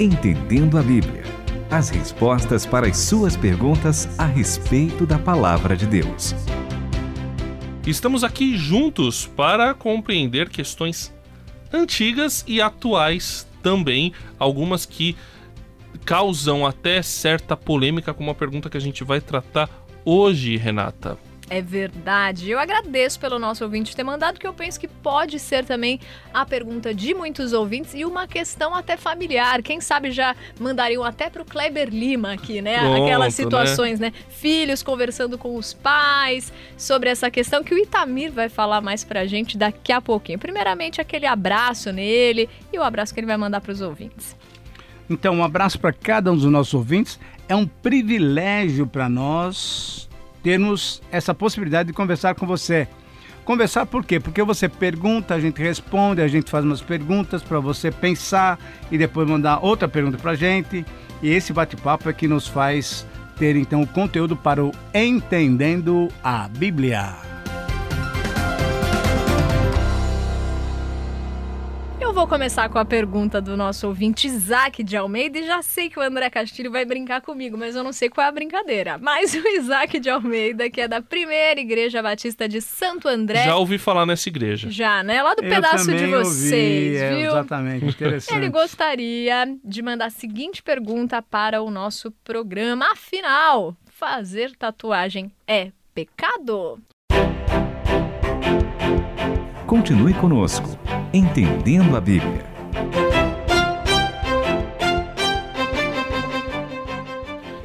Entendendo a Bíblia. As respostas para as suas perguntas a respeito da palavra de Deus. Estamos aqui juntos para compreender questões antigas e atuais também, algumas que causam até certa polêmica, como a pergunta que a gente vai tratar hoje, Renata. É verdade. Eu agradeço pelo nosso ouvinte ter mandado, que eu penso que pode ser também a pergunta de muitos ouvintes e uma questão até familiar. Quem sabe já mandariam até para o Kleber Lima aqui, né? Pronto, Aquelas situações, né? né? Filhos conversando com os pais sobre essa questão que o Itamir vai falar mais para a gente daqui a pouquinho. Primeiramente, aquele abraço nele e o abraço que ele vai mandar para os ouvintes. Então, um abraço para cada um dos nossos ouvintes. É um privilégio para nós termos essa possibilidade de conversar com você. Conversar por quê? Porque você pergunta, a gente responde, a gente faz umas perguntas para você pensar e depois mandar outra pergunta para a gente. E esse bate-papo é que nos faz ter então o conteúdo para o Entendendo a Bíblia. Vou começar com a pergunta do nosso ouvinte Isaac de Almeida e já sei que o André Castilho vai brincar comigo, mas eu não sei qual é a brincadeira. Mas o Isaac de Almeida, que é da primeira Igreja Batista de Santo André. Já ouvi falar nessa igreja. Já, né? Lá do Eu pedaço de vocês, ouvi, é, viu? exatamente, interessante. Ele gostaria de mandar a seguinte pergunta para o nosso programa. Afinal, fazer tatuagem é pecado? Continue conosco, Entendendo a Bíblia.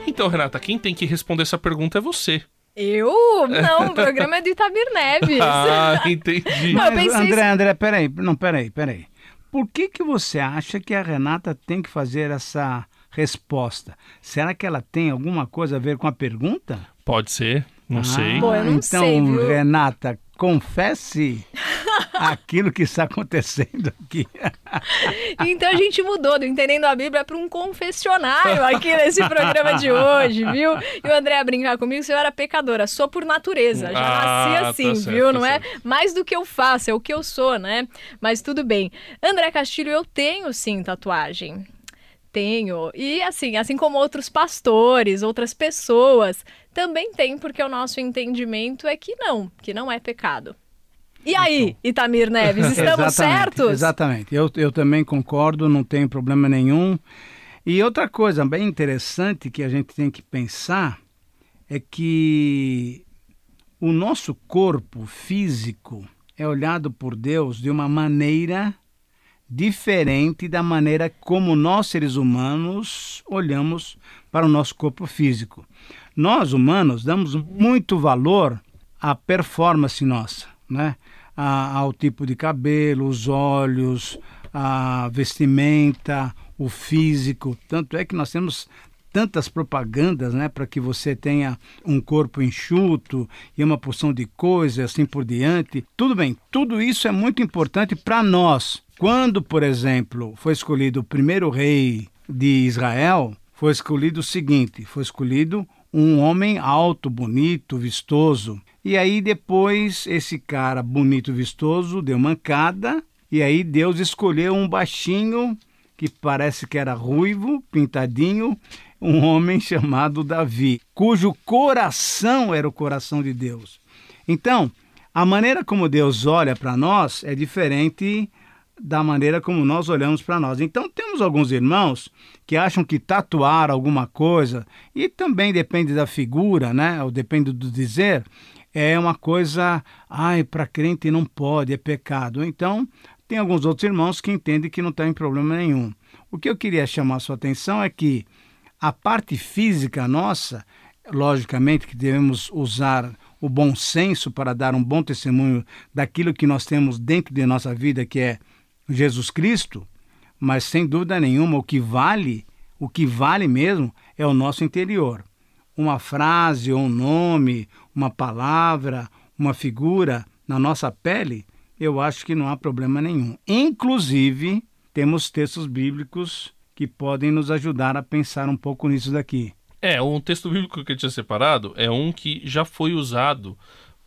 Então, Renata, quem tem que responder essa pergunta é você. Eu? Não, o programa é do Itamir Neves. Ah, entendi. Não, eu Mas, pensei André, André, peraí, não, peraí, peraí. Por que que você acha que a Renata tem que fazer essa resposta? Será que ela tem alguma coisa a ver com a pergunta? Pode ser, não Ah, sei. Pô, eu não então, sei, viu? Renata, confesse aquilo que está acontecendo aqui. Então a gente mudou do Entendendo a Bíblia para um confessionário aqui nesse programa de hoje, viu? E o André ia brincar comigo, se eu era pecadora, sou por natureza, já Ah, nasci tá assim, certo, viu? tá Não é certo. mais do que eu faço, é o que eu sou, né? Mas tudo bem. André Castilho, eu tenho sim tatuagem. Tenho. E assim, assim como outros pastores, outras pessoas, também tem, porque o nosso entendimento é que não, que não é pecado. E aí, Itamir Neves, estamos Exatamente, certos? Exatamente. Eu, eu também concordo, não tem problema nenhum. E outra coisa bem interessante que a gente tem que pensar é que o nosso corpo físico é olhado por Deus de uma maneira diferente da maneira como nós, seres humanos, olhamos para o nosso corpo físico. Nós, humanos, damos muito valor à performance nossa, né? A- ao tipo de cabelo, os olhos, a vestimenta, o físico. Tanto é que nós temos tantas propagandas, né, para que você tenha um corpo enxuto e uma porção de coisas assim por diante. Tudo bem, tudo isso é muito importante para nós. Quando, por exemplo, foi escolhido o primeiro rei de Israel, foi escolhido o seguinte: foi escolhido um homem alto, bonito, vistoso. E aí depois esse cara bonito, vistoso, deu mancada, e aí Deus escolheu um baixinho que parece que era ruivo, pintadinho, um homem chamado Davi, cujo coração era o coração de Deus. Então, a maneira como Deus olha para nós é diferente da maneira como nós olhamos para nós. Então, temos alguns irmãos que acham que tatuar alguma coisa, e também depende da figura, né? Ou depende do dizer, é uma coisa, ai, para crente não pode, é pecado. Então, tem alguns outros irmãos que entendem que não tem problema nenhum. O que eu queria chamar a sua atenção é que a parte física nossa, logicamente que devemos usar o bom senso para dar um bom testemunho daquilo que nós temos dentro de nossa vida, que é Jesus Cristo, mas sem dúvida nenhuma o que vale, o que vale mesmo é o nosso interior. Uma frase ou um nome, uma palavra, uma figura na nossa pele, eu acho que não há problema nenhum. Inclusive, temos textos bíblicos que podem nos ajudar a pensar um pouco nisso daqui. É, um texto bíblico que eu tinha separado é um que já foi usado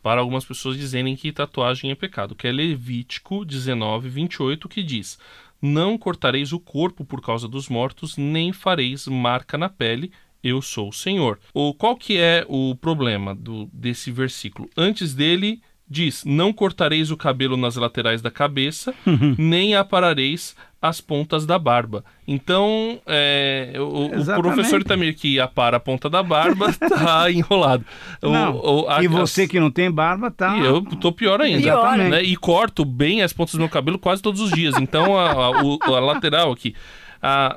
para algumas pessoas dizerem que tatuagem é pecado, que é Levítico 19, 28, que diz: Não cortareis o corpo por causa dos mortos, nem fareis marca na pele, eu sou o Senhor. Ou qual que é o problema do, desse versículo? Antes dele diz: Não cortareis o cabelo nas laterais da cabeça, nem aparareis as pontas da barba. Então, é, o, o, professor Itamir que apara a ponta da barba está enrolado. Não, o, a, e você as... que não tem barba tá. E eu tô pior ainda. Pior. Né? E corto bem as pontas do meu cabelo quase todos os dias. Então, a, a, a lateral aqui.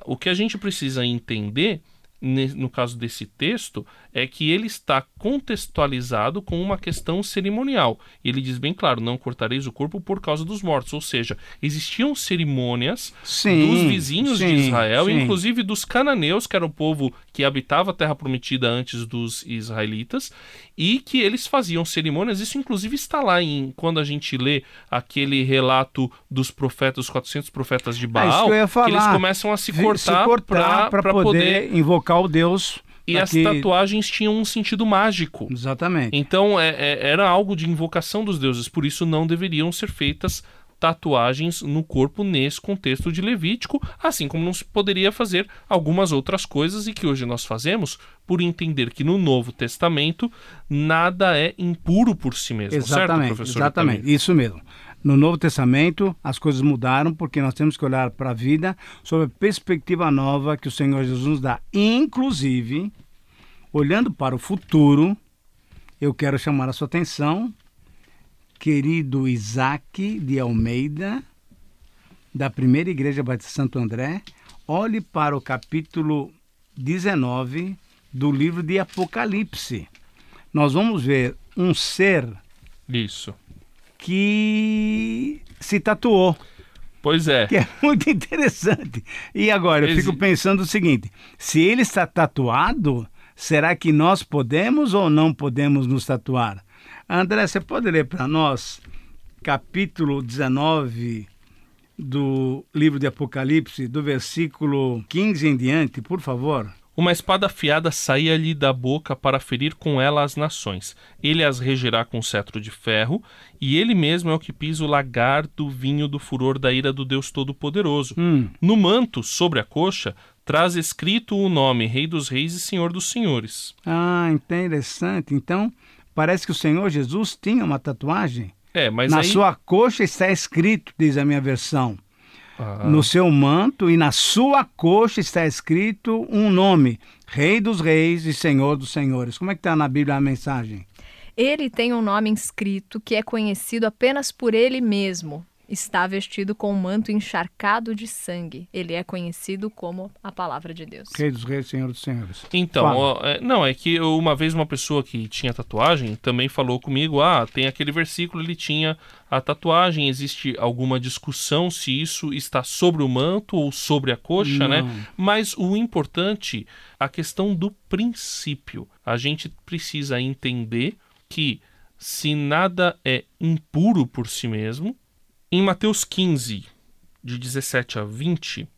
o que a gente precisa entender no caso desse texto, é que ele está contextualizado com uma questão cerimonial. Ele diz bem claro: não cortareis o corpo por causa dos mortos. Ou seja, existiam cerimônias sim, dos vizinhos sim, de Israel, sim. inclusive dos cananeus, que era o povo que habitava a terra prometida antes dos israelitas, e que eles faziam cerimônias. Isso, inclusive, está lá em quando a gente lê aquele relato dos profetas, os 400 profetas de é Baal, é que, que, eles começam a se cortar, cortar para poder, poder invocar o Deus e as tatuagens tinham um sentido mágico. Exatamente. Então é, é, era algo de invocação dos deuses, por isso não deveriam ser feitas tatuagens no corpo nesse contexto de Levítico, assim como não se poderia fazer algumas outras coisas e que hoje nós fazemos por entender que no Novo Testamento nada é impuro por si mesmo, exatamente, certo, professor? Exatamente, isso mesmo. No Novo Testamento, as coisas mudaram porque nós temos que olhar para a vida sob a perspectiva nova que o Senhor Jesus nos dá. Inclusive, olhando para o futuro, eu quero chamar a sua atenção querido Isaac de Almeida, da Primeira Igreja Batista Santo André, olhe para o capítulo 19 do livro de Apocalipse. Nós vamos ver um ser. Isso. Que se tatuou. Pois é. Que é muito interessante. E agora, eu fico pensando o seguinte: se ele está tatuado, será que nós podemos ou não podemos nos tatuar? André, você pode ler para nós capítulo 19 do livro de Apocalipse, do versículo 15 em diante, por favor? Uma espada afiada saía-lhe da boca para ferir com ela as nações. Ele as regerá com cetro de ferro, e ele mesmo é o que pisa o lagar do vinho do furor da ira do Deus Todo-Poderoso. Hum. No manto, sobre a coxa, traz escrito o nome Rei dos Reis e Senhor dos Senhores. Ah, interessante. Então, Parece que o Senhor Jesus tinha uma tatuagem. É, mas na aí... sua coxa está escrito, diz a minha versão. Ah. No seu manto e na sua coxa está escrito um nome: Rei dos Reis e Senhor dos Senhores. Como é que está na Bíblia a mensagem? Ele tem um nome inscrito que é conhecido apenas por ele mesmo está vestido com um manto encharcado de sangue. Ele é conhecido como a palavra de Deus. Rei dos reis, Senhor dos senhores. Então, ó, é, não, é que uma vez uma pessoa que tinha tatuagem também falou comigo, ah, tem aquele versículo, ele tinha a tatuagem, existe alguma discussão se isso está sobre o manto ou sobre a coxa, né? não. né? Mas o importante, a questão do princípio. A gente precisa entender que se nada é impuro por si mesmo, em Mateus 15, de 17 a 20,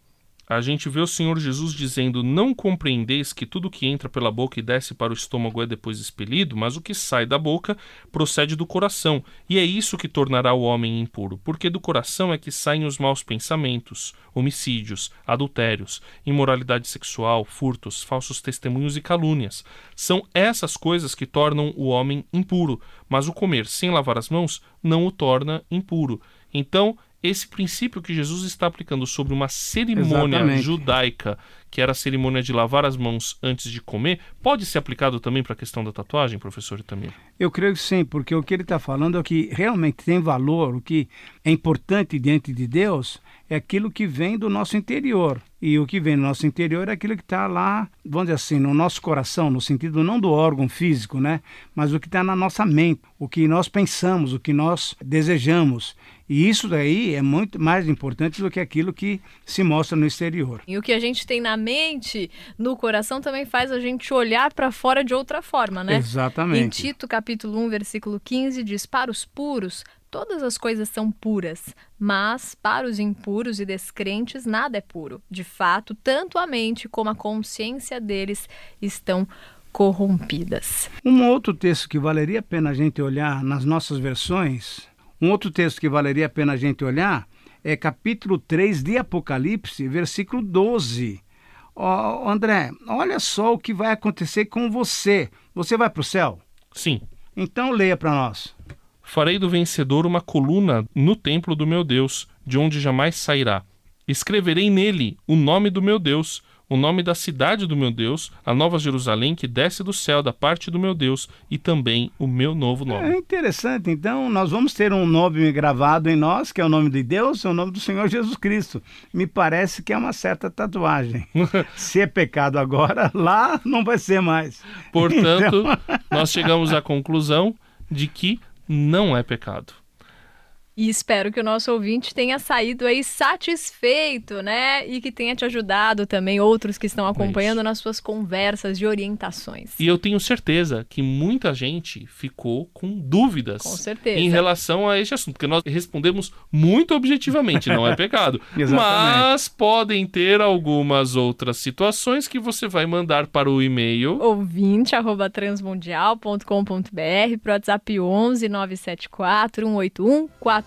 a gente vê o Senhor Jesus dizendo: Não compreendeis que tudo que entra pela boca e desce para o estômago é depois expelido, mas o que sai da boca procede do coração, e é isso que tornará o homem impuro, porque do coração é que saem os maus pensamentos, homicídios, adultérios, imoralidade sexual, furtos, falsos testemunhos e calúnias. São essas coisas que tornam o homem impuro, mas o comer sem lavar as mãos não o torna impuro. Então, esse princípio que Jesus está aplicando sobre uma cerimônia Exatamente. judaica, que era a cerimônia de lavar as mãos antes de comer, pode ser aplicado também para a questão da tatuagem, professor Itamir? Eu creio que sim, porque o que ele está falando é que realmente tem valor, o que é importante diante de Deus é aquilo que vem do nosso interior. E o que vem do nosso interior é aquilo que está lá, vamos dizer assim, no nosso coração, no sentido não do órgão físico, né? Mas o que está na nossa mente, o que nós pensamos, o que nós desejamos. E isso daí é muito mais importante do que aquilo que se mostra no exterior. E o que a gente tem na mente, no coração, também faz a gente olhar para fora de outra forma, né? Exatamente. Em Tito, capítulo 1, versículo 15, diz: Para os puros, todas as coisas são puras, mas para os impuros e descrentes, nada é puro. De fato, tanto a mente como a consciência deles estão corrompidas. Um outro texto que valeria a pena a gente olhar nas nossas versões um outro texto que valeria a pena a gente olhar é capítulo 3 de Apocalipse, versículo 12. Ó, André, olha só o que vai acontecer com você. Você vai para o céu? Sim. Então leia para nós. Farei do vencedor uma coluna no templo do meu Deus, de onde jamais sairá. Escreverei nele o nome do meu Deus, o nome da cidade do meu Deus, a nova Jerusalém que desce do céu da parte do meu Deus, e também o meu novo nome. É interessante. Então, nós vamos ter um nome gravado em nós, que é o nome de Deus, é o nome do Senhor Jesus Cristo. Me parece que é uma certa tatuagem. Se é pecado agora, lá não vai ser mais. Portanto, então... nós chegamos à conclusão de que não é pecado. E espero que o nosso ouvinte tenha saído aí satisfeito, né? E que tenha te ajudado também, outros que estão acompanhando nas suas conversas de orientações. E eu tenho certeza que muita gente ficou com dúvidas com certeza. em relação a este assunto, porque nós respondemos muito objetivamente, não é pecado. mas podem ter algumas outras situações que você vai mandar para o e-mail ouvinte@transmundial.com.br para o WhatsApp 11 974 181